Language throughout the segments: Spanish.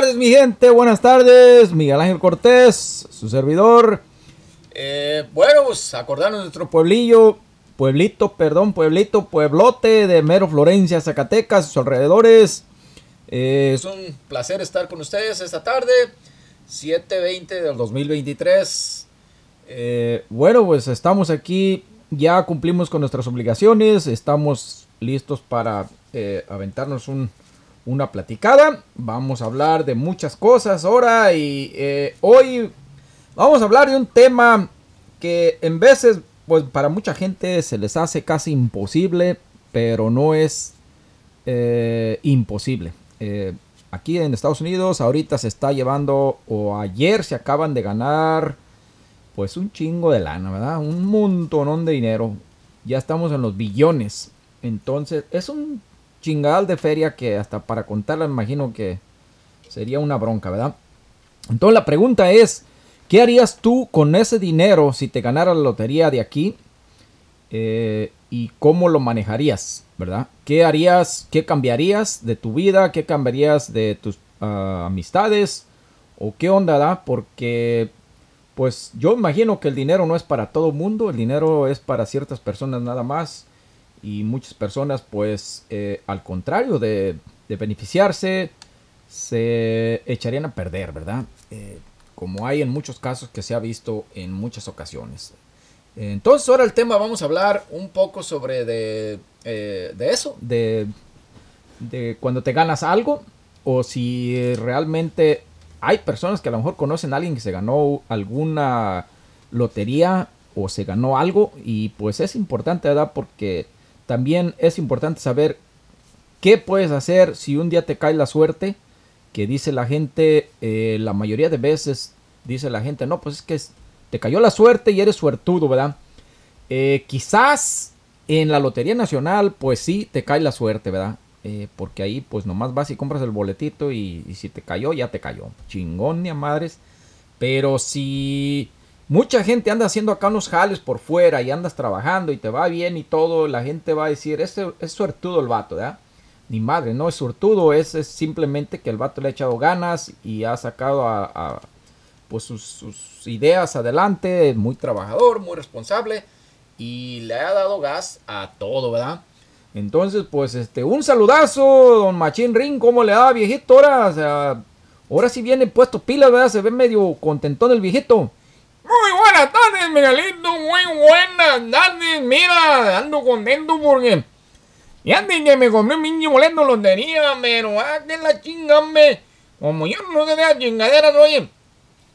tardes mi gente, buenas tardes. Miguel Ángel Cortés, su servidor. Eh, bueno, pues acordarnos de nuestro pueblillo, pueblito, perdón, pueblito, pueblote de Mero Florencia, Zacatecas, sus alrededores. Eh, es un placer estar con ustedes esta tarde, 7.20 del 2023. Eh, bueno, pues estamos aquí, ya cumplimos con nuestras obligaciones, estamos listos para aventarnos un, una platicada. Vamos a hablar de muchas cosas ahora y hoy Vamos a hablar de un tema que en veces, pues para mucha gente se les hace casi imposible, pero no es eh, imposible. Eh, aquí en Estados Unidos ahorita se está llevando, o ayer se acaban de ganar, pues un chingo de lana, ¿verdad? Un montonón de dinero. Ya estamos en los billones. Entonces es un chingal de feria que hasta para contarla imagino que sería una bronca, ¿verdad? Entonces la pregunta es, ¿Qué harías tú con ese dinero si te ganara la lotería de aquí? Eh, ¿Y cómo lo manejarías? ¿Verdad? ¿Qué harías? ¿Qué cambiarías de tu vida? ¿Qué cambiarías de tus ah, amistades? ¿O qué onda da? Porque pues yo imagino que el dinero no es para todo mundo, el dinero es para ciertas personas nada más y muchas personas pues eh, al contrario de, beneficiarse se echarían a perder, ¿verdad? Eh, como hay en muchos casos que se ha visto en muchas ocasiones. Entonces ahora el tema vamos a hablar un poco sobre de, eh, de eso, de, de cuando te ganas algo o si realmente hay personas que a lo mejor conocen a alguien que se ganó alguna lotería o se ganó algo y pues es importante, ¿verdad? Porque también es importante saber qué puedes hacer si un día te cae la suerte que dice la gente, eh, la mayoría de veces dice la gente, no, pues es que te cayó la suerte y eres suertudo, ¿verdad? Eh, quizás en la Lotería Nacional, pues sí, te cae la suerte, ¿verdad? Eh, porque ahí pues nomás vas y compras el boletito y, si te cayó, ya te cayó. Chingón ni a madres. Pero si mucha gente anda haciendo acá unos jales por fuera y andas trabajando y te va bien y todo, la gente va a decir, ese es suertudo el vato, ¿verdad? ni madre, no es surtudo, es, simplemente que el vato le ha echado ganas y ha sacado a, pues sus, ideas adelante, muy trabajador, muy responsable y le ha dado gas a todo, ¿verdad? Entonces, pues este, un saludazo, don Machín Ring, ¿cómo le da viejito ahora? Ahora sí viene puesto pilas, ¿verdad? Se ve medio contentón el viejito. Muy buenas tardes, Miguelito, muy buenas tardes, mira, ando contento porque y antes que me compré un mini boleto lotería, pero ah, que la chingame. Como yo no sé de las chingaderas, oye.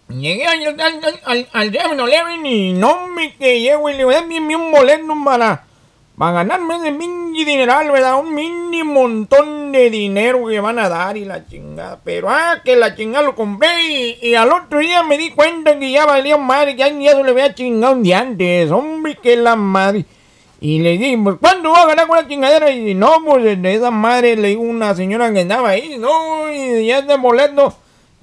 Llegué al, al, al, al y no me que llego y le voy a dar un boleto para, para ganarme ese mini dineral, ¿verdad? Un mini montón de dinero que van a dar y la chingada. Pero ah, que la chingada lo compré y, al otro día me di cuenta que ya valía madre, que ya se le había chingado un día antes. Hombre, que la madre. Y le dije, pues, ¿cuándo va a ganar con la chingadera? Y no, pues de esa madre le digo una señora que andaba ahí, no, y ya de boleto.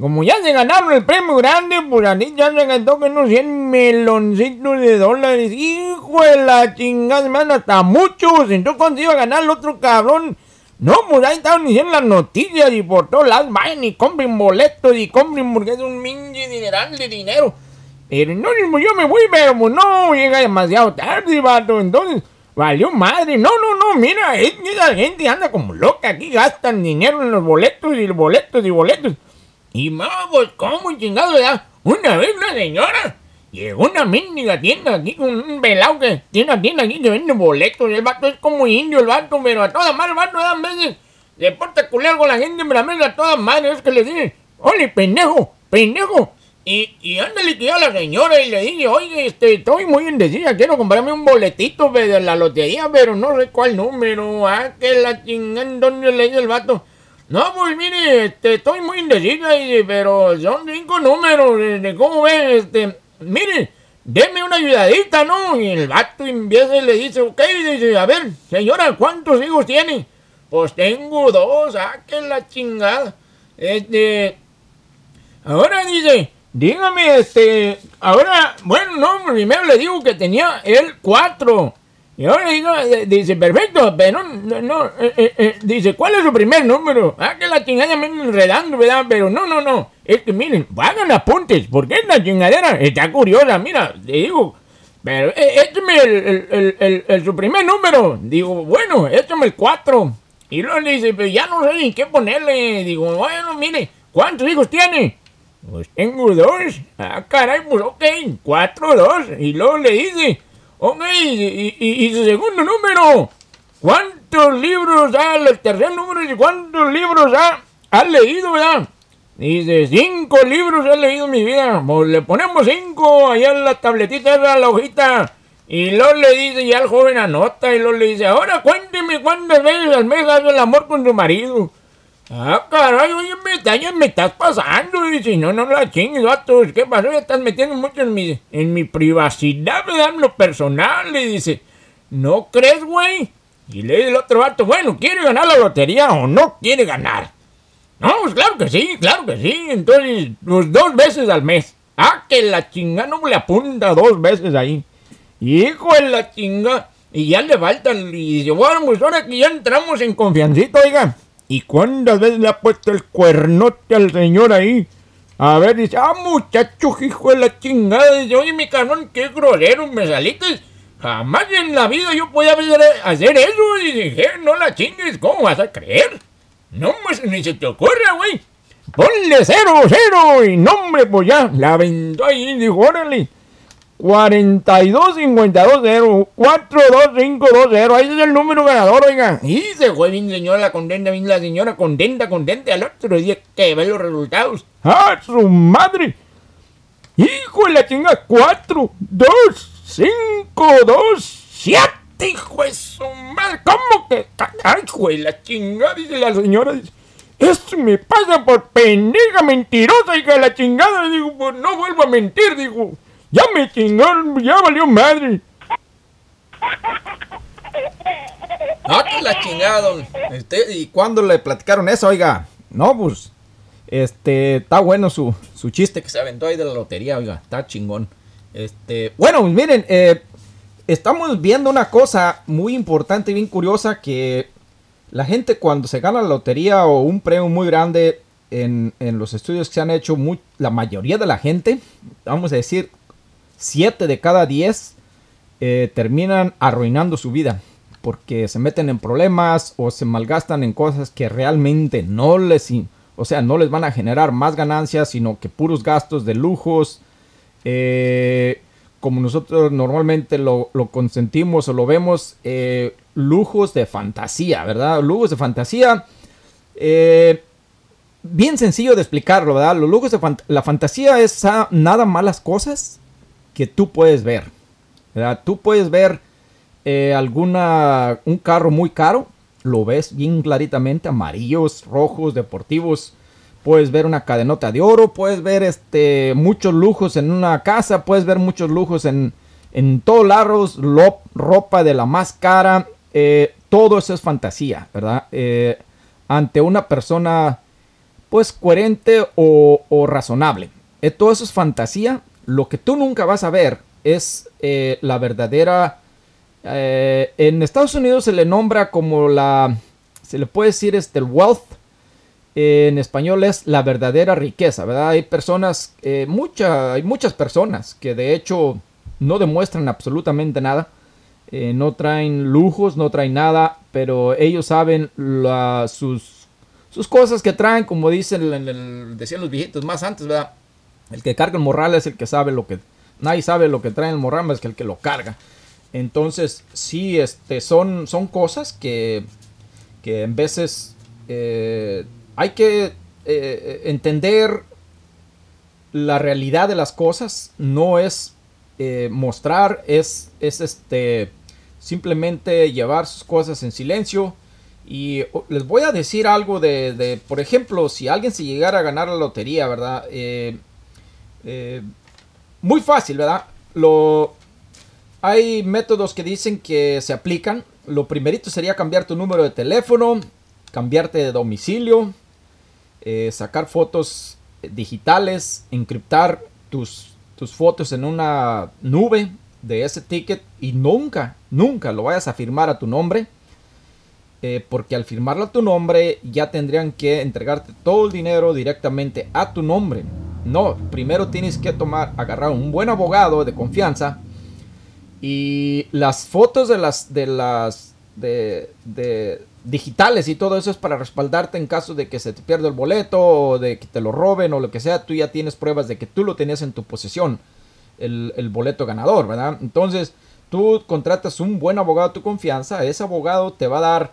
Como ya se ganaron el premio grande, pues a mí ya se gastó que unos 100 meloncitos de dólares. Hijo de la chingada, me hasta muchos. Entonces, cuando iba a ganar el otro cabrón? No, pues ahí estaban diciendo las noticias y por todos lados vayan y compren boletos y compren porque es un mingi dineral de dinero. Pero no, yo me voy, pero pues no, llega demasiado tarde, vato. Entonces, valió madre. No, no, no, mira, esa gente anda como loca. Aquí gastan dinero en los boletos y boletos y boletos. Y vamos, ¿cómo chingado, verdad? Una vez una señora llegó una mínima tienda aquí con un velado que tiene una tienda aquí que vende boletos. El vato es como indio, el vato, pero a todas madre, el vato da veces le porta culero con la gente, pero a a todas madres es que le dice, oye, pendejo, pendejo, y, y ándale que a la señora y le dije, oye, este, estoy muy indecisa, quiero comprarme un boletito de la lotería, pero no sé cuál número. Ah, que la chingada, ¿dónde le dice el vato? No, pues mire, este, estoy muy indecisa, pero son cinco números, este, ¿cómo ves? Este, mire, deme una ayudadita, ¿no? Y el vato empieza y le dice, ok, dice, a ver, señora, ¿cuántos hijos tiene? Pues tengo dos, ah, que la chingada. Este. Ahora dice, dígame, este. Ahora, bueno, no, primero le digo que tenía el 4. Y ahora digo, eh, dice, perfecto, pero no, no, eh, eh, dice, ¿cuál es su primer número? Ah, que la chingada me enredando, ¿verdad? Pero no, no, no, es que miren, hagan apuntes, porque esta chingadera está curiosa, mira, le digo, pero eh, el, el, el- el- su primer número. Digo, bueno, échame el 4. Y luego le dice, pero ya no sé ni qué ponerle. Digo, bueno, mire, ¿cuántos hijos tiene? Pues tengo dos. Ah, caray, pues ok, cuatro, dos. Y luego le dice, ok, y, y- y su segundo número. ¿Cuántos libros ha, el tercer número, dice, cuántos libros ha, ha leído, verdad? Dice, cinco libros he leído en mi vida. Pues le ponemos cinco allá en la tabletita, esa, la hojita. Y luego le dice, ya el joven anota, y luego le dice, ahora cuénteme cuántas veces al mes hace el amor con su marido. Ah, caray, oye, me, ya me estás pasando. Y dice, no, no la chingues, vatos. ¿Qué pasó? Ya estás metiendo mucho en mi, en mi privacidad, ¿verdad? En lo personal. Le dice, ¿no crees, güey? Y le dice el otro vato, bueno, ¿quiere ganar la lotería o no quiere ganar? No, pues claro que sí, claro que sí. Entonces, pues dos veces al mes. Ah, que la chinga no le apunta dos veces ahí. Hijo de la chinga. Y ya le faltan. Y dice, bueno, pues ahora que ya entramos en confiancito, oiga. ¿Y cuántas veces le ha puesto el cuernote al señor ahí? A ver, dice, ah, muchacho, hijo de la chingada. Dice, oye, mi canón, qué grosero me saliste. Jamás en la vida yo podía hacer, eso. Y dije, no la chingues, ¿cómo vas a creer? No, pues ni se te ocurra, güey. Ponle cero, cero. Y no, hombre, pues ya. La aventó ahí dijo, órale. 42 52 0 4 2 5 2 0 Ahí es el número ganador, oiga. Y se fue bien señora la contenta, bien la señora contenta, contenta. Al otro día que ve los resultados. ¡Ah, su madre! ¡Hijo de la chinga! 4 2 5 2 7 Hijo de su madre. ¿Cómo que? ¡Ay, hijo de la chinga! Dice la señora. Dice, esto me pasa por pendeja mentirosa, hija de la chingada. Digo, pues no vuelvo a mentir, digo. Ya me chingaron, ya valió madre. Ah, que la chingada, don. Este, ¿Y cuándo le platicaron eso, oiga? No, pues. Este, está bueno su, su chiste que se aventó ahí de la lotería, oiga. Está chingón. Este, bueno, pues miren, eh, estamos viendo una cosa muy importante y bien curiosa que la gente cuando se gana la lotería o un premio muy grande en, en los estudios que se han hecho, muy- la mayoría de la gente, vamos a decir, 7 de cada 10 eh, terminan arruinando su vida porque se meten en problemas o se malgastan en cosas que realmente no les, o sea, no les van a generar más ganancias, sino que puros gastos de lujos, eh, como nosotros normalmente lo, lo consentimos o lo vemos, eh, lujos de fantasía, ¿verdad? Lujos de fantasía. bien sencillo de explicarlo, ¿verdad? Los lujos de fant- la fantasía es ah, nada malas cosas que tú puedes ver. Tú puedes ver eh, alguna un carro muy caro, lo ves bien claritamente, amarillos, rojos, deportivos. Puedes ver una cadenota de oro, puedes ver este muchos lujos en una casa, puedes ver muchos lujos en, en todos lados, ropa de la más cara, eh, todo eso es fantasía, ¿verdad? Eh, ante una persona pues coherente o, razonable. Todo eso es fantasía. Lo que tú nunca vas a ver es eh, la verdadera... eh, en Estados Unidos se le nombra como la... Se le puede decir este, wealth. En español es la verdadera riqueza, ¿verdad? Hay personas, eh, mucha, hay muchas personas que de hecho no demuestran absolutamente nada. No traen lujos, no traen nada, pero ellos saben sus, sus cosas que traen, como dicen, decían los viejitos más antes, ¿verdad? El que carga el morral es el que sabe lo que... Nadie sabe lo que trae el morral más que el que lo carga. Entonces, sí, este, son, son cosas que, que en veces eh, hay que eh, entender la realidad de las cosas. No es eh, mostrar, es, es este, simplemente llevar sus cosas en silencio. Y oh, les voy a decir algo de, de, por ejemplo, si alguien se llegara a ganar la lotería, ¿verdad? Eh, eh, muy fácil, ¿verdad? Lo, hay métodos que dicen que se aplican. Lo primerito sería cambiar tu número de teléfono, cambiarte de domicilio. eh, sacar fotos digitales, encriptar tus, tus fotos en una nube de ese ticket y nunca, nunca lo vayas a firmar a tu nombre. Eh, porque al firmarlo a tu nombre ya tendrían que entregarte todo el dinero directamente a tu nombre. No, primero tienes que tomar, agarrar un buen abogado de confianza y las fotos de las de las de, de digitales y todo eso es para respaldarte en caso de que se te pierda el boleto o de que te lo roben o lo que sea. Tú ya tienes pruebas de que tú lo tenías en tu posesión, el, boleto ganador, ¿verdad? Entonces tú contratas un buen abogado de tu confianza. Ese abogado te va a dar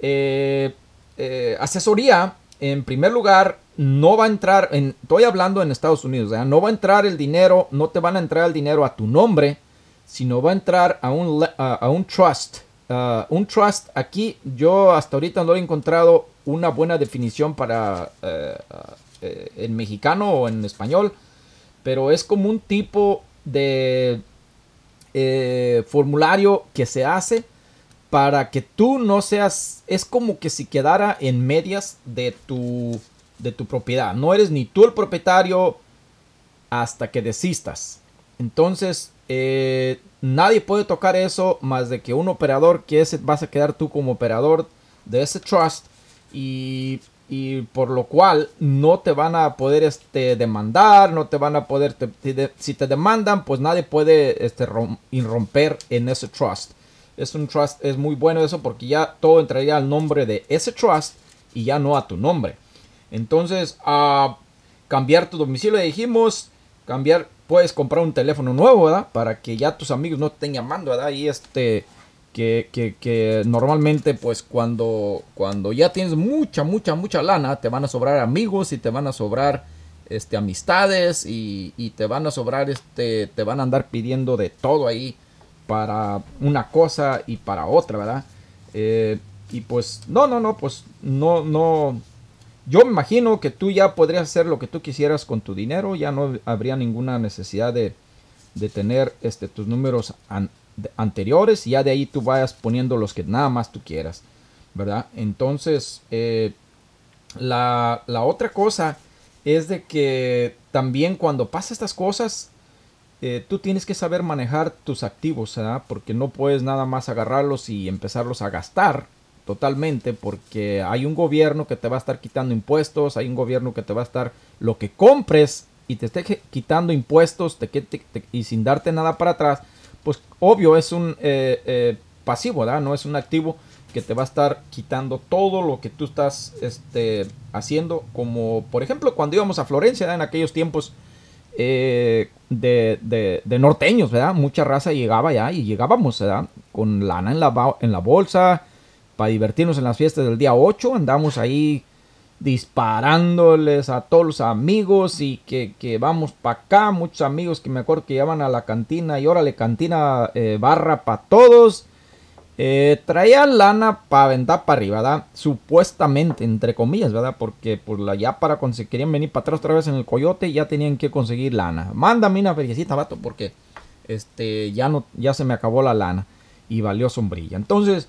eh, eh, asesoría, en primer lugar, no va a entrar, en, estoy hablando en Estados Unidos, no va a entrar el dinero, no te van a entrar el dinero a tu nombre, sino va a entrar a un, un trust. un trust, aquí yo hasta ahorita no he encontrado una buena definición para eh, en mexicano o en español, pero es como un tipo de formulario que se hace para que tú no seas, es como que si quedara en medias de tu, de tu propiedad. No eres ni tú el propietario hasta que desistas. Entonces, eh, nadie puede tocar eso más de que un operador que ese vas a quedar tú como operador de ese trust y, y por lo cual no te van a poder este, demandar, no te van a poder, si te demandan, pues nadie puede este, irromper en ese trust es un trust, es muy bueno eso porque ya todo entraría al nombre de ese trust y ya no a tu nombre. Entonces, a cambiar tu domicilio, dijimos, cambiar, puedes comprar un teléfono nuevo, ¿verdad? Para que ya tus amigos no te estén llamando, ¿verdad? Y este, que, que, normalmente, pues cuando, cuando ya tienes mucha, mucha, mucha lana, te van a sobrar amigos y te van a sobrar este, amistades y, y te van a sobrar, este, te van a andar pidiendo de todo ahí para una cosa y para otra, ¿verdad? Eh, y pues, no, no, no, pues no, no. Yo me imagino que tú ya podrías hacer lo que tú quisieras con tu dinero, ya no habría ninguna necesidad de, de tener este, tus números anteriores y ya de ahí tú vayas poniendo los que nada más tú quieras, ¿verdad? Entonces, eh, la, la otra cosa es de que también cuando pasa estas cosas, eh, tú tienes que saber manejar tus activos, ¿verdad? Porque no puedes nada más agarrarlos y empezarlos a gastar totalmente, porque hay un gobierno que te va a estar quitando impuestos, hay un gobierno que te va a estar lo que compres y te esté quitando impuestos y sin darte nada para atrás, pues obvio es un eh, eh, pasivo. No es un activo que te va a estar quitando todo lo que tú estás este, haciendo, como por ejemplo cuando íbamos a Florencia en aquellos tiempos eh, de, de, norteños, ¿verdad? Mucha raza llegaba ya y llegábamos. Con lana en la, en la bolsa para divertirnos en las fiestas del día 8. Andamos ahí disparándoles a todos los amigos y que, que vamos para acá. Muchos amigos que me acuerdo que llevan a la cantina y órale, cantina eh, barra para todos. Eh, traían lana para aventar para arriba, ¿verdad? Supuestamente, entre comillas, ¿verdad? Porque por la, ya para conseguir, querían venir para atrás otra vez en el coyote, ya tenían que conseguir lana. Mándame una feriecita, vato, porque este, ya, no, ya se me acabó la lana y valió sombrilla. Entonces,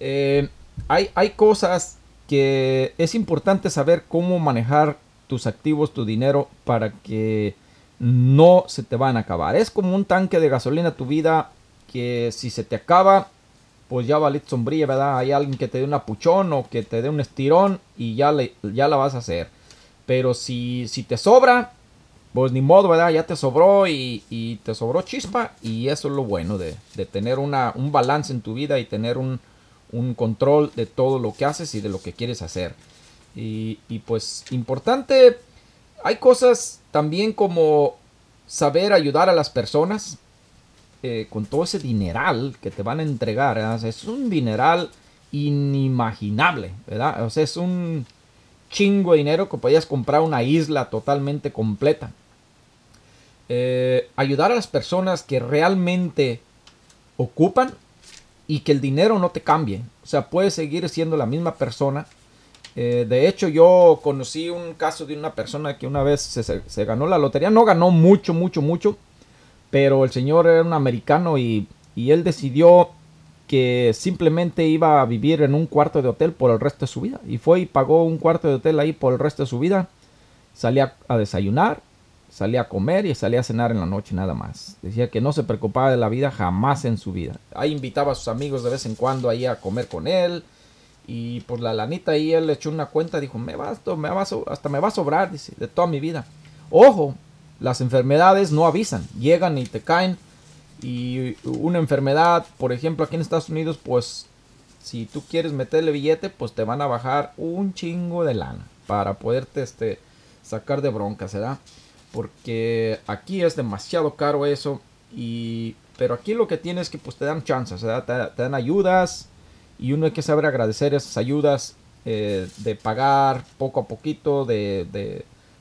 eh, hay, hay cosas que es importante saber cómo manejar tus activos, tu dinero, para que no se te van a acabar. Es como un tanque de gasolina tu vida que si se te acaba pues ya valiste sombrilla, ¿verdad? Hay alguien que te dé un apuchón o que te dé un estirón y ya, le, ya la vas a hacer. Pero si, si te sobra, pues ni modo, ¿verdad? Ya te sobró y, te sobró chispa y eso es lo bueno de, tener una, un balance en tu vida y tener un, control de todo lo que haces y de lo que quieres hacer. Y, y pues importante, hay cosas también como saber ayudar a las personas. Eh, con todo ese dineral que te van a entregar, es un dineral inimaginable, ¿verdad? O sea, es un chingo de dinero que podías comprar una isla totalmente completa. Eh, ayudar a las personas que realmente ocupan y que el dinero no te cambie. O sea, puedes seguir siendo la misma persona. Eh, de hecho, yo conocí un caso de una persona que una vez se ganó la lotería. No ganó mucho, mucho, mucho pero el señor era un americano y, él decidió que simplemente iba a vivir en un cuarto de hotel por el resto de su vida. Y fue y pagó un cuarto de hotel ahí por el resto de su vida. Salía a desayunar, salía a comer y salía a cenar en la noche nada más. Decía que no se preocupaba de la vida jamás en su vida. Ahí invitaba a sus amigos de vez en cuando ahí a comer con él. Y por la lanita ahí él le echó una cuenta, dijo, me va, me va hasta me va a sobrar, dice, de toda mi vida. Ojo, las enfermedades no avisan, llegan y te caen. Y una enfermedad, por ejemplo, aquí en Estados Unidos, pues si tú quieres meterle billete, pues te van a bajar un chingo de lana para poderte este, sacar de bronca, ¿verdad? Porque aquí es demasiado caro eso. Y, pero aquí lo que tienes es que pues te dan chances. Te, dan ayudas y uno hay que saber agradecer esas ayudas eh, de pagar poco a poquito, de,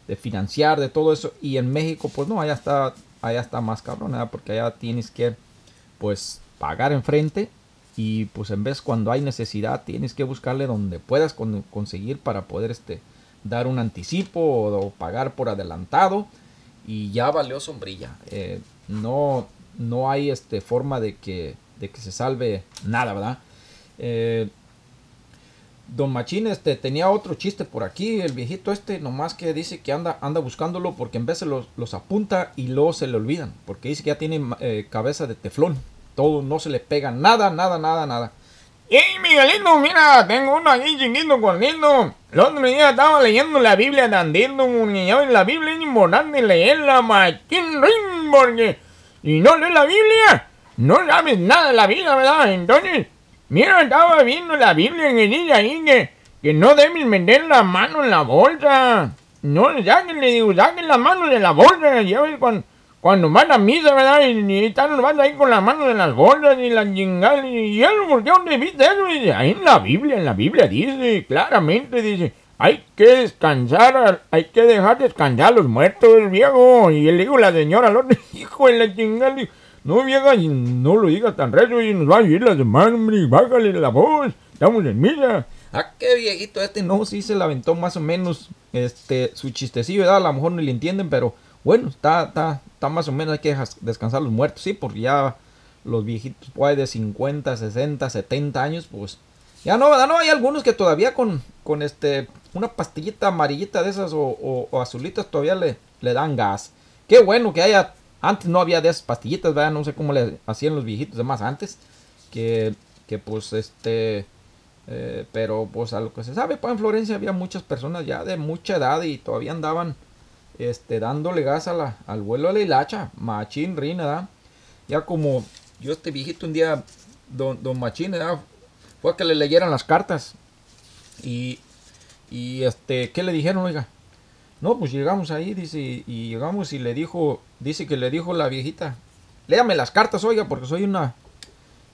de, financiar, de todo eso. Y en México, pues no, allá está allá está más cabrón, porque allá tienes que pues pagar enfrente y pues en vez cuando hay necesidad tienes que buscarle donde puedas conseguir para poder este dar un anticipo o, pagar por adelantado y ya valió sombrilla eh, no no hay este forma de que de que se salve nada verdad eh, Don Machín este, tenía otro chiste por aquí, el viejito este, nomás que dice que anda, anda buscándolo porque en vez los, los apunta y luego se le olvidan, porque dice que ya tiene eh, cabeza de teflón, todo no se le pega, nada, nada, nada, nada. ¡Ey, Miguelito! Mira, tengo uno aquí chiquito, corriendo. El otro día estaba leyendo la Biblia tantito, niño, la Biblia es importante leerla, machín, porque si no lees la Biblia, no sabes nada de la vida, ¿verdad? Entonces, Mira, estaba viendo la Biblia el día ahí que, que no deben meter la mano en la bolsa. No, saquen, le digo, saquen la mano de la bolsa. Ya ves, cuando van a misa, ¿verdad? Y, están los ahí con la mano de las bolsas y las chingadas. Y, él, ¿por qué dónde viste eso? Y ahí en la Biblia, en la Biblia dice, claramente dice, hay que descansar, hay que dejar descansar a los muertos, viejo. Y él dijo, la señora, lo hijo de la chingada, no, vieja, no lo digas tan recio y nos va a ir la semana, hombre. Bájale la voz. Estamos en misa. Ah, qué viejito este. No, sí se la más o menos este, su chistecillo, ¿verdad? A lo mejor no le entienden, pero bueno, está, está, está más o menos. Hay que descansar los muertos, sí, porque ya los viejitos, pues de 50, 60, 70 años, pues ya no, ¿verdad? No, hay algunos que todavía con, con este, una pastillita amarillita de esas o, o azulitas todavía le, le dan gas. Qué bueno que haya antes no había de esas pastillitas, ¿verdad? No sé cómo le hacían los viejitos de más antes. Que, que pues este... Eh, pero pues a lo que se sabe, pues en Florencia había muchas personas ya de mucha edad y todavía andaban este, dándole gas a la, al vuelo de la hilacha. Machín, Rina, ¿verdad? Ya como yo este viejito un día, don, don Machín, ¿verdad? Fue a que le leyeran las cartas. Y, y este, ¿qué le dijeron, oiga? No, pues llegamos ahí, dice, y llegamos y le dijo, dice que le dijo la viejita, léame las cartas, oiga, porque soy una,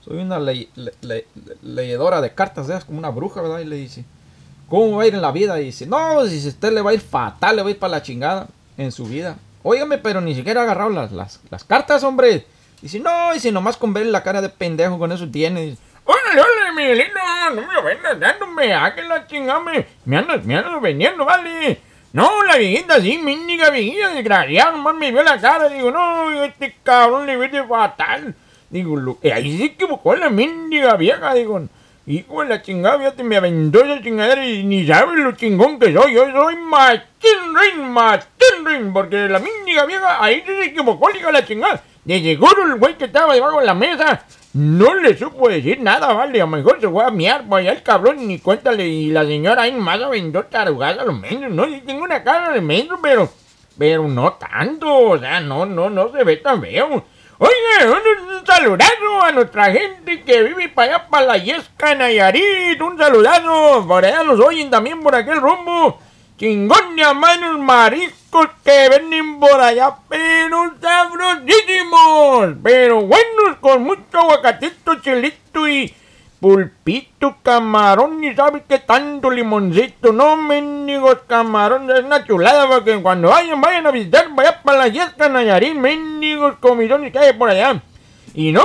soy una leedora de cartas, es como una bruja, ¿verdad? Y le dice, ¿cómo va a ir en la vida? Dice, no, si usted le va a ir fatal, le va a ir para la chingada en su vida. Óigame, pero ni siquiera ha agarrado las, las, cartas, hombre. Dice, no, y si nomás con ver la cara de pendejo con eso tiene. Órale, órale, Miguelito, no me vendas dándome, a que la chingada me andas, me andas vendiendo, vale. No, la viejita sí, mínica viejita desgraciada, nomás me vio la cara, digo, no, este cabrón le vete fatal. Digo, lo, eh, ahí se equivocó la mendiga vieja, digo, hijo de la chingada, fíjate, me aventó esa chingadera y ni sabes lo chingón que soy, yo soy machín ring, machín ring, porque la mendiga vieja ahí se equivocó, digo, la chingada. De seguro el güey que estaba debajo de la mesa no le supo decir nada, vale. A lo mejor se fue a miar por allá el cabrón ni cuéntale. Y la señora ahí más aventó tarugada a los. No, sí tengo una cara de medio, pero. Pero no tanto. O sea, no, no, no se ve tan feo. Oye, un, saludazo a nuestra gente que vive para allá, para la Yesca, Nayarit. Un saludazo. Por allá los oyen también por aquel rumbo. Chingón de manos mariscos que venden por allá, pero sabrosísimos, pero buenos con mucho aguacatito, chilito y pulpito, camarón, y sabes qué tanto limoncito, no mendigos camarones, es una chulada porque cuando vayan, vayan a visitar vaya para la Yesca Nayarit, mendigos comidones que hay por allá. Y no,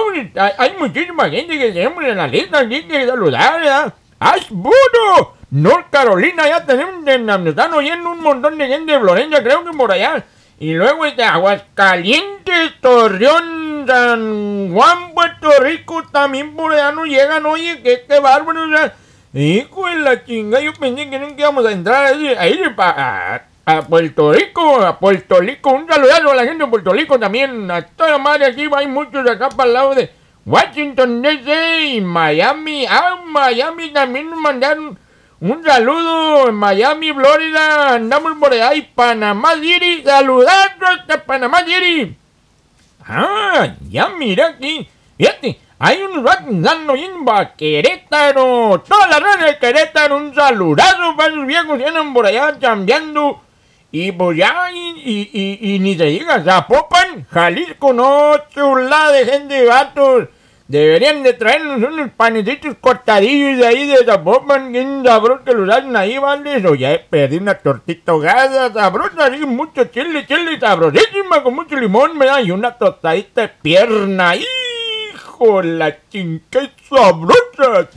hay, muchísima gente que tenemos en la lista, aquí que saludar, ¿verdad? ¡Ay, burro! North Carolina, ya tenemos, nos están oyendo un montón de gente de Florencia, creo que por allá. Y luego de este, Aguascalientes, Torreón, San Juan, Puerto Rico, también por allá no llegan, oye, que qué bárbaro, o sea, hijo de la chinga, yo pensé que nunca íbamos a entrar ahí, ahí a, a Puerto Rico, a Puerto Rico, un saludazo a la gente de Puerto Rico también, a toda la madre aquí, hay muchos acá para el lado de Washington DC y Miami, ah, Miami también nos mandaron un saludo en Miami, Florida. Andamos por y Panamá City. Saludando a Panamá City. Ah, ya mira aquí. Fíjate, hay vatos dando va Querétaro. Toda la red de Querétaro. Un saludazo para esos viejos que andan por allá cambiando. Y pues ya, y, y, y, ni se diga, Zapopan, Jalisco, no, chulada de gente, vatos. Deberían de traernos unos panecitos cortadillos de ahí de Zapopan, bien sabrosos que los hacen ahí, ¿vale? O ya perdí una tortita ahogada, sabrosa, así, mucho chile, chile, sabrosísima, con mucho limón, me da, y una tostadita de pierna, hijo, la chinque sabrosa.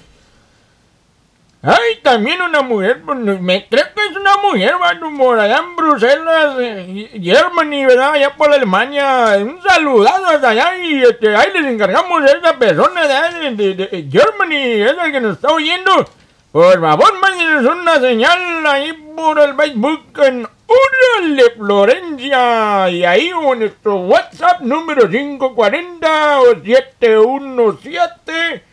Ay, también una mujer, pues, me creo que es una mujer, por allá en Bruselas, eh, Germany, ¿verdad? Allá por Alemania. Un saludado hasta allá y este, ahí les encargamos a esa persona de, de, de, Germany, esa que nos está oyendo. Por favor, mándenos una señal ahí por el Facebook en Órale Florencia. Y ahí o nuestro WhatsApp número 540 o 717.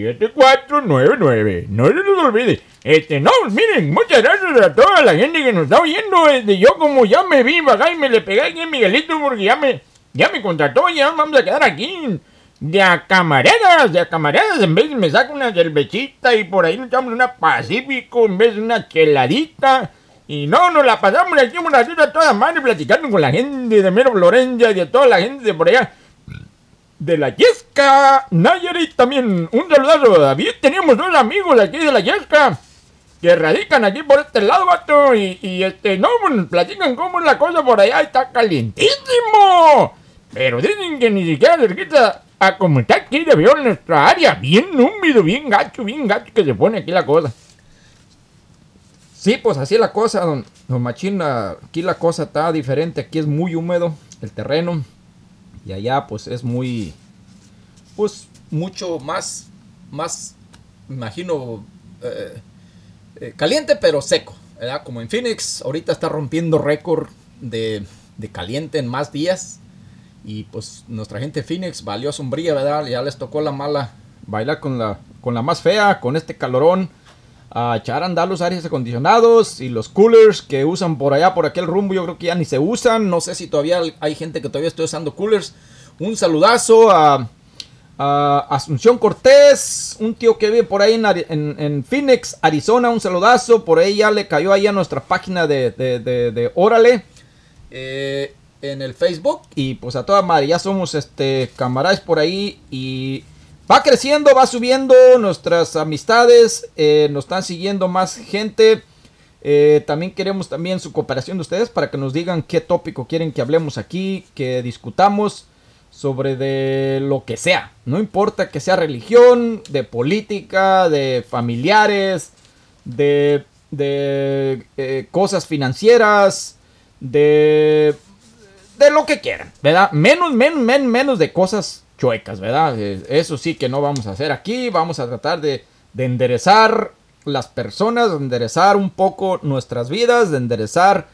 7499. No se nos olvide. Este, no, miren, muchas gracias a toda la gente que nos está oyendo. Este, yo como ya me vi acá y me le pegué aquí a Miguelito porque ya me, ya me contrató, ya vamos a quedar aquí de a camaradas, de a camaradas. En vez me saco una cervecita y por ahí nos echamos una Pacífico en vez de una cheladita. Y no, nos la pasamos aquí una cita toda madre platicando con la gente de Mero Florencia y de toda la gente de por allá de la Yesca Nayarit también. Un saludazo. David, teníamos dos amigos aquí de la Yesca que radican aquí por este lado, vato. Y, este, no, platican cómo es la cosa por allá. Está calientísimo. Pero dicen que ni siquiera cerquita a como aquí de en nuestra área. Bien húmedo, bien gacho, bien gacho que se pone aquí la cosa. Sí, pues así la cosa, don, don Machina. Aquí la cosa está diferente. Aquí es muy húmedo el terreno. Y allá pues es muy, pues mucho más, más, imagino, eh, eh, caliente pero seco. ¿verdad? Como en Phoenix, ahorita está rompiendo récord de, de, caliente en más días. Y pues nuestra gente Phoenix valió sombría, ¿verdad? Ya les tocó la mala bailar con la, con la más fea, con este calorón. A echar a andar los aires acondicionados y los coolers que usan por allá, por aquel rumbo, yo creo que ya ni se usan. No sé si todavía hay gente que todavía está usando coolers. Un saludazo a, Asunción Cortés, un tío que vive por ahí en, Phoenix, Arizona. Un saludazo. Por ahí ya le cayó ahí a nuestra página de, de, Órale. Eh, en el Facebook. Y pues a toda madre, ya somos este camaradas por ahí. Y va creciendo, va subiendo nuestras amistades, eh, nos están siguiendo más gente. Eh, también queremos también su cooperación de ustedes para que nos digan qué tópico quieren que hablemos aquí, que discutamos sobre de lo que sea. No importa que sea religión, de política, de familiares, de, de eh, cosas financieras, de, de lo que quieran. Menos, menos, menos, menos de cosas chuecas, ¿verdad? Eh, eso sí que no vamos a hacer aquí, vamos a tratar de, enderezar las personas, de enderezar un poco nuestras vidas, de enderezar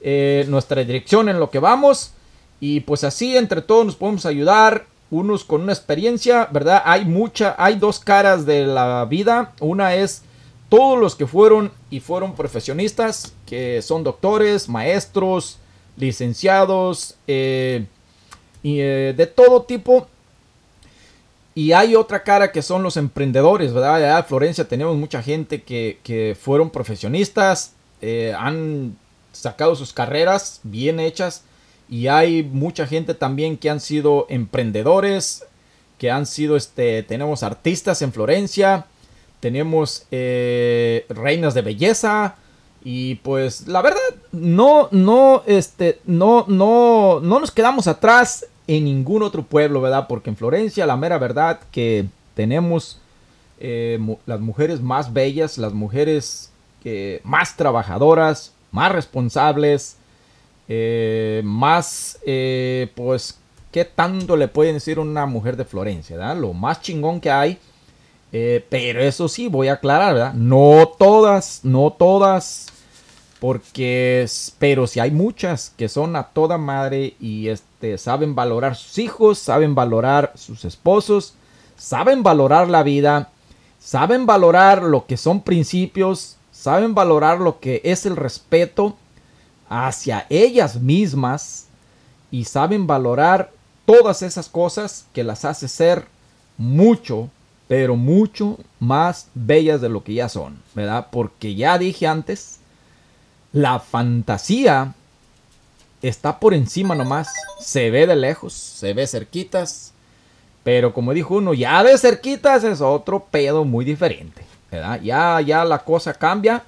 eh, nuestra dirección en lo que vamos. Y pues así entre todos nos podemos ayudar, unos con una experiencia, ¿verdad? Hay mucha, hay dos caras de la vida. Una es todos los que fueron y fueron profesionistas, que son doctores, maestros, licenciados, eh, y, de todo tipo. Y hay otra cara que son los emprendedores, ¿verdad? En Florencia tenemos mucha gente que, fueron profesionistas, eh, han sacado sus carreras bien hechas. Y hay mucha gente también que han sido emprendedores, que han sido, este, tenemos artistas en Florencia, tenemos eh, reinas de belleza. Y pues la verdad, no, no, este, no, no, no nos quedamos atrás en ningún otro pueblo, ¿verdad? Porque en Florencia, la mera verdad que tenemos eh, las mujeres más bellas, las mujeres más trabajadoras, más responsables, eh, más, eh, pues, qué tanto le pueden decir una mujer de Florencia, ¿verdad? Lo más chingón que hay. Pero eso sí, voy a aclarar, ¿verdad? No todas, no todas. Porque, pero si hay muchas que son a toda madre y este, saben valorar sus hijos, saben valorar sus esposos, saben valorar la vida, saben valorar lo que son principios, saben valorar lo que es el respeto hacia ellas mismas y saben valorar todas esas cosas que las hace ser mucho, pero mucho más bellas de lo que ya son, ¿verdad? Porque ya dije antes, la fantasía está por encima nomás, se ve de lejos, se ve cerquitas, pero como dijo uno, ya de cerquitas es otro pedo muy diferente, ¿verdad? Ya, ya la cosa cambia,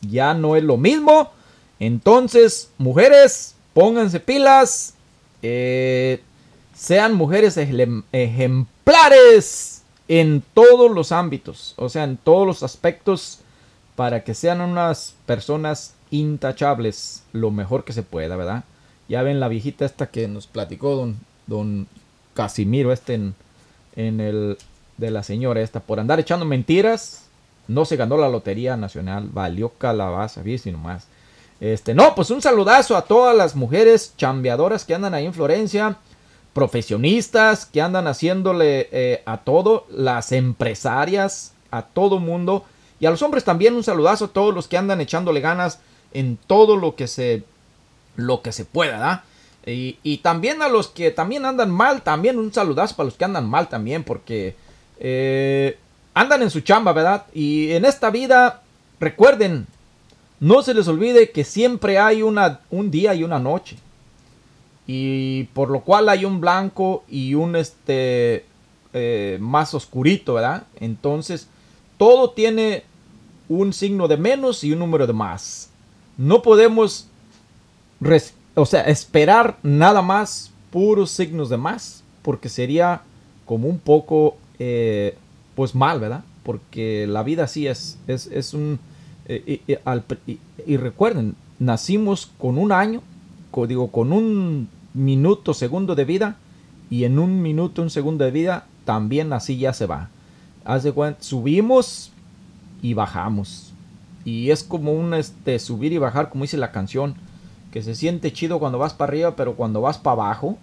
ya no es lo mismo. Entonces, mujeres, pónganse pilas, eh, sean mujeres ejemplares en todos los ámbitos, o sea, en todos los aspectos, para que sean unas personas intachables lo mejor que se pueda, ¿verdad? Ya ven la viejita esta que nos platicó don, don Casimiro, este en, en el de la señora esta, por andar echando mentiras, no se ganó la lotería nacional, valió calabaza, ¿viste nomás. Este, no, pues un saludazo a todas las mujeres chambeadoras que andan ahí en Florencia, profesionistas que andan haciéndole eh, a todo, las empresarias, a todo mundo, y a los hombres también un saludazo a todos los que andan echándole ganas en todo lo que se, lo que se pueda, ¿da? Y, también a los que también andan mal, también un saludazo para los que andan mal también, porque eh, andan en su chamba, ¿verdad? Y en esta vida, recuerden, no se les olvide que siempre hay una, un día y una noche. Y por lo cual hay un blanco y un este eh, más oscurito, ¿verdad? Entonces, todo tiene un signo de menos y un número de más. No podemos o sea, esperar nada más puros signos de más, porque sería como un poco, eh, pues mal, ¿verdad? Porque la vida sí es, es, es un... Eh, y, recuerden, nacimos con un año, digo, con un minuto, segundo de vida, y en un minuto, un segundo de vida, también así ya se va. Subimos y bajamos. Y es como un este, subir y bajar, como dice la canción que se siente chido cuando vas para arriba, pero cuando vas para abajo,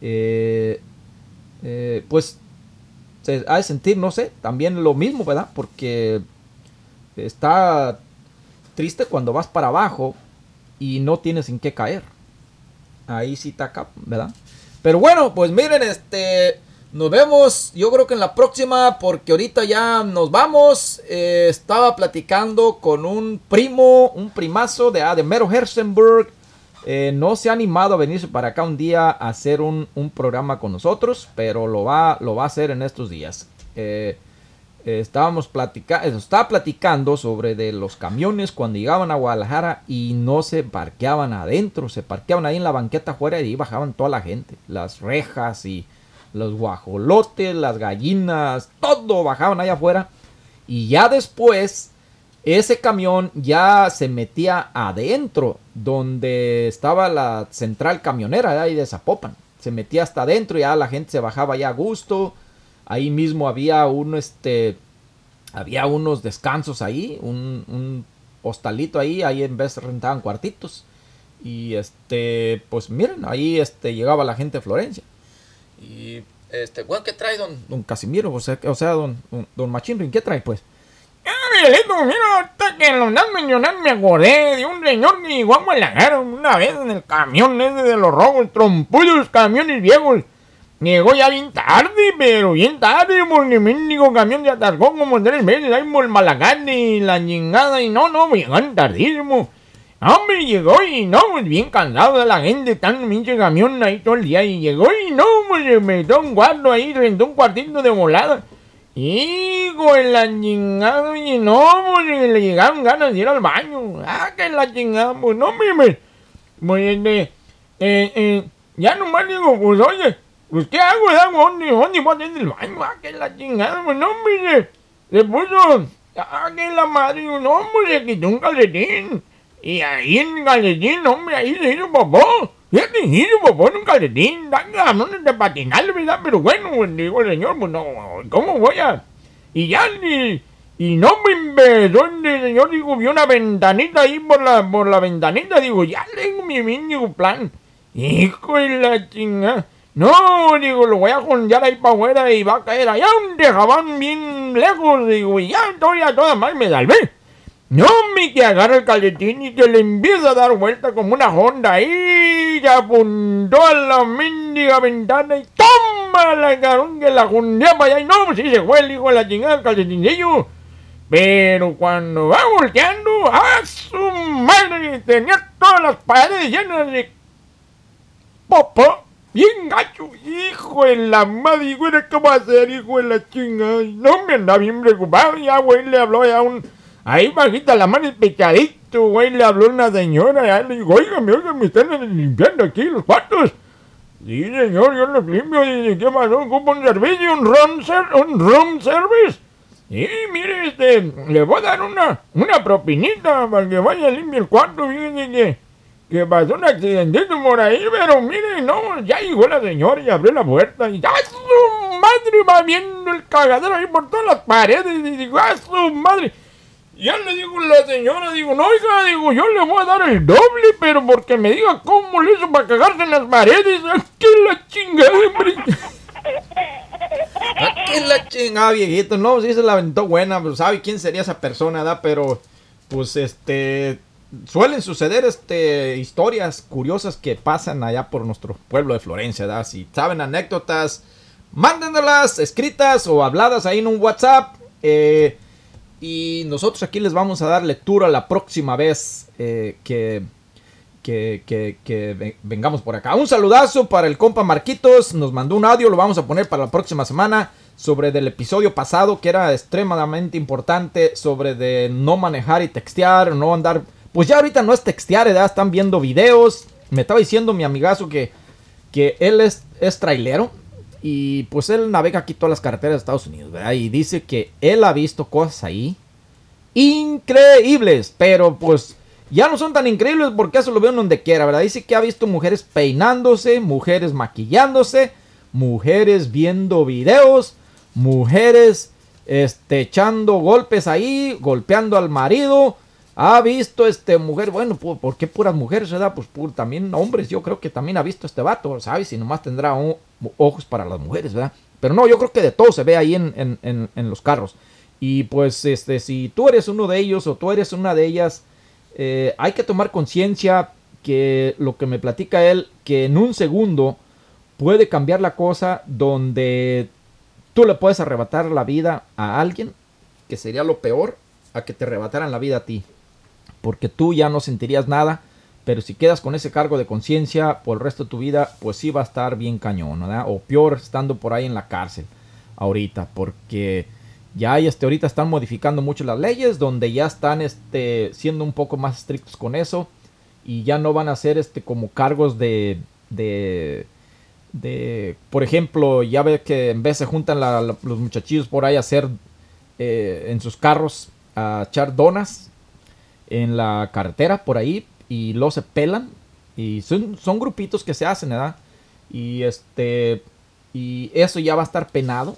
eh, eh, pues se ha de sentir, no sé, también lo mismo, ¿verdad? Porque está triste cuando vas para abajo y no tienes en qué caer. Ahí sí está acá, ¿verdad? Pero bueno, pues miren, este... Nos vemos, yo creo que en la próxima, porque ahorita ya nos vamos. Eh, estaba platicando con un primo, un primazo de, de Mero. Eh, no se ha animado a venirse para acá un día a hacer un, programa con nosotros, pero lo va, lo va a hacer en estos días. Eh, estábamos platicando, estaba platicando sobre de los camiones cuando llegaban a Guadalajara y no se parqueaban adentro, se parqueaban ahí en la banqueta afuera y ahí bajaban toda la gente, las rejas y los guajolotes, las gallinas, todo bajaban allá afuera. Y ya después, ese camión ya se metía adentro, donde estaba la central camionera de ahí de Zapopan. Se metía hasta adentro ya la gente se bajaba ya a gusto. Ahí mismo había un, este, había unos descansos ahí, un, un hostalito ahí, ahí en vez rentaban cuartitos. Y este, pues miren, ahí este, llegaba la gente de Florencia. Y, este, bueno, ¿qué trae don, don Casimiro? O sea, o sea don, don, Machinrin, ¿qué trae, pues? Ah, mira, ahorita que lo andas mencionando me acordé de un señor que llegó a Guadalajara una vez en el camión ese de los robos, trompullos, camiones viejos. Llegó ya bien tarde, pero bien tarde, porque el mendigo camión se atascó como tres veces ahí por el Malagán y la chingada, y no, no, llegaron tardísimo. Hombre, llegó y no, pues bien cansado de la gente, tan pinche camión ahí todo el día. Y llegó y no, pues se metió un cuarto ahí, rentó un cuartito de volada. Hijo de la chingada, y no, pues le llegaron ganas de ir al baño. Ah, que la chingada, pues no, mire, pues este, eh, eh, ya nomás digo, pues oye, pues qué hago, ¿dónde, dónde voy a tener el baño? Ah, que la chingada, pues no, mire, se puso, ah, que la madre, no, pues se quitó un calcetín. Y ahí en el hombre, ahí se hizo popó. Ya te dije, pues pon un calcetín, danga, no de patinar, ¿verdad? Pero bueno, pues, digo señor, pues no, ¿cómo voy a...? Y ya ni... Y no me empezó el señor, digo, vi una ventanita ahí por la, por la ventanita, digo, ya tengo mi mínimo plan. Hijo de la chingada. No, digo, lo voy a jondear ahí para afuera y va a caer allá un dejabán bien lejos, digo, y ya estoy a toda más me salvé. No, me que agarra el calcetín y que le empieza a dar vuelta como una honda y ya apuntó a la mendiga ventana y toma la carón que la jondeaba allá y no, pues sí se fue el hijo de la chingada el calcetincillo. Pero cuando va volteando, a su madre tenía todas las paredes llenas de popó. Bien gacho, hijo de la madre, güey, ¿qué va a hacer, hijo de la chingada? No me anda bien preocupado, ya, güey, le habló ya un... Ahí bajita la mano, pechadito, güey, le habló una señora, ya le dijo, oígame, oígame, están limpiando aquí los cuartos. Sí, señor, yo los limpio, dice, ¿qué pasó? ¿Ocupa un servicio, un room, un room service? Sí, mire, este, le voy a dar una, una propinita para que vaya a limpiar el cuarto, fíjese que, pasó un accidentito por ahí, pero mire, no, ya llegó la señora y abrió la puerta y ¡a su madre! Va viendo el cagadero ahí por todas las paredes y digo, ¡a su madre! Ya le digo a la señora, digo, no, oiga, digo, yo le voy a dar el doble, pero porque me diga cómo le hizo para cagarse en las paredes, ¡qué la chingada, hombre! ¿Qué la chingada, viejito? No, sí se la aventó buena, pues sabe quién sería esa persona, ¿verdad? Pero, pues, este, suelen suceder, este, historias curiosas que pasan allá por nuestro pueblo de Florencia, ¿verdad? Si saben anécdotas, mándenlas escritas o habladas ahí en un WhatsApp, eh, y nosotros aquí les vamos a dar lectura la próxima vez eh, que, que, que, que ve- vengamos por acá. Un saludazo para el compa Marquitos. Nos mandó un audio, lo vamos a poner para la próxima semana. Sobre del episodio pasado que era extremadamente importante. Sobre de no manejar y textear, no andar. Pues ya ahorita no es textear, ya están viendo videos. Me estaba diciendo mi amigazo que, que él es, es trailero. Y pues él navega aquí todas las carreteras de Estados Unidos, ¿verdad? Y dice que él ha visto cosas ahí increíbles, pero pues ya no son tan increíbles porque eso lo veo donde quiera, ¿verdad? Dice que ha visto mujeres peinándose, mujeres maquillándose, mujeres viendo videos, mujeres este, echando golpes ahí, golpeando al marido. Ha visto este mujer, bueno, ¿por, qué puras mujeres, verdad? Pues por, también hombres, yo creo que también ha visto este vato, ¿sabes? Y nomás tendrá ojos para las mujeres, ¿verdad? Pero no, yo creo que de todo se ve ahí en, en- en- en los carros. Y pues, este, si tú eres uno de ellos o tú eres una de ellas, eh, hay que tomar conciencia que lo que me platica él, que en un segundo puede cambiar la cosa donde tú le puedes arrebatar la vida a alguien, que sería lo peor, a que te arrebataran la vida a ti. Porque tú ya no sentirías nada, pero si quedas con ese cargo de conciencia por el resto de tu vida, pues sí va a estar bien cañón. O peor estando por ahí en la cárcel ahorita, porque ya hay, este, ahorita están modificando mucho las leyes, donde ya están este, siendo un poco más estrictos con eso, y ya no van a ser este, como cargos de, de, de, por ejemplo, ya ve que en vez se juntan los muchachillos por ahí a hacer eh, en sus carros a echar donas en la carretera por ahí y luego se pelan y son, son grupitos que se hacen, ¿verdad? Y este y eso ya va a estar penado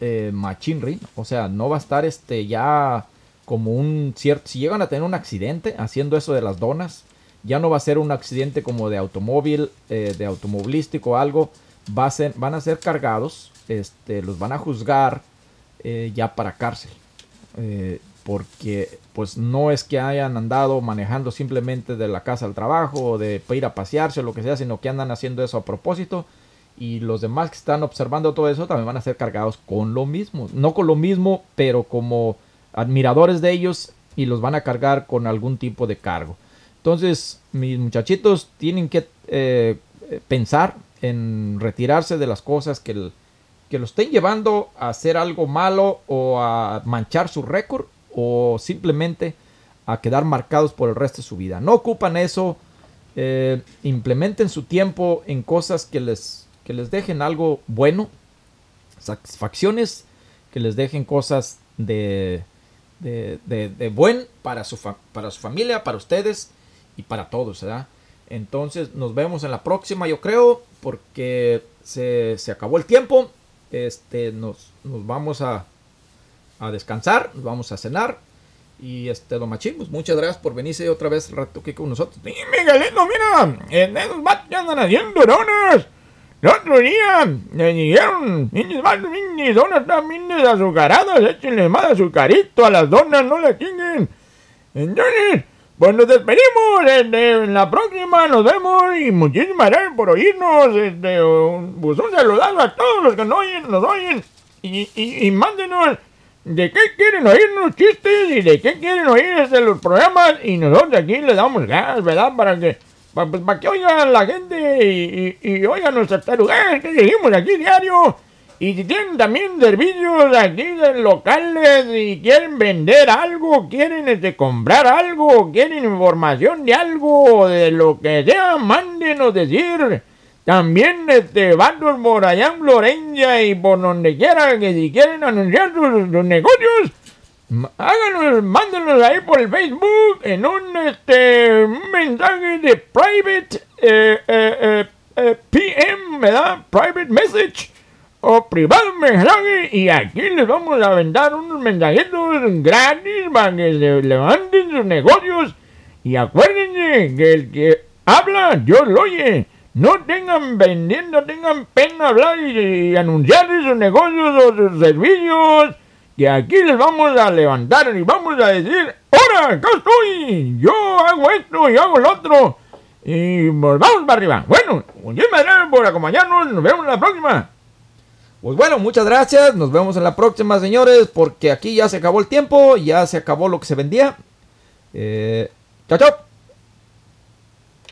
eh, machinri, o sea, no va a estar este ya como un cierto si llegan a tener un accidente haciendo eso de las donas, ya no va a ser un accidente como de automóvil, eh, de automovilístico o algo, van a ser cargados, este, los van a juzgar eh, ya para cárcel. Eh, porque pues no es que hayan andado manejando simplemente de la casa al trabajo o de ir a pasearse o lo que sea, sino que andan haciendo eso a propósito. Y los demás que están observando todo eso también van a ser cargados con lo mismo. No con lo mismo, pero como admiradores de ellos y los van a cargar con algún tipo de cargo. Entonces, mis muchachitos tienen que eh, pensar en retirarse de las cosas que, que lo estén llevando a hacer algo malo o a manchar su récord o simplemente a quedar marcados por el resto de su vida. No ocupan eso, eh, implementen su tiempo en cosas que les, que les dejen algo bueno, satisfacciones, que les dejen cosas de, de, de- buen para su, para su familia, para ustedes y para todos. Entonces nos vemos en la próxima, yo creo, porque se, se acabó el tiempo. Este, nos, nos vamos a, a descansar, nos vamos a cenar. Y este, lo machín, pues muchas gracias por venirse otra vez rato aquí con nosotros. Sí, Miguelito, mira, en esos vatos ya andan haciendo donas. El otro día le dijeron, niños vatos, niños, donas también azucaradas, échenle más azucarito a las donas, no le chinguen. Entonces, pues nos despedimos, este, en la próxima nos vemos y muchísimas gracias por oírnos, este, pues un saludazo a todos los que nos oyen, nos oyen y, y, y mándenos de qué quieren oírnos chistes y de qué quieren oír este, los programas y nosotros aquí le damos gas, ¿verdad? Para que, para, pues, que oigan la gente y, y, y oigan nuestras que seguimos aquí diario. Y si tienen también servicios aquí de locales y quieren vender algo, quieren este, comprar algo, quieren información de algo, de lo que sea, mándenos decir. También vatos por allá en Florencia y por donde quiera que si quieren anunciar sus, negocios, háganos, mándenos ahí por el Facebook en un, este, mensaje de private eh, eh, eh, eh, PM. Private message o privado mensaje y aquí les vamos a aventar unos mensajitos gratis para que se levanten sus negocios y acuérdense que el que habla Dios lo oye no tengan vendiendo tengan pena hablar y, anunciar sus negocios o sus servicios que aquí les vamos a levantar y vamos a decir ¡Ahora! ¡Acá estoy! Yo hago esto y hago lo otro y pues vamos para arriba bueno muchísimas gracias por acompañarnos nos vemos la próxima Pues bueno, muchas gracias. Nos vemos en la próxima, señores, porque aquí ya se acabó el tiempo, ya se acabó lo que se vendía. Eh, chao, chao.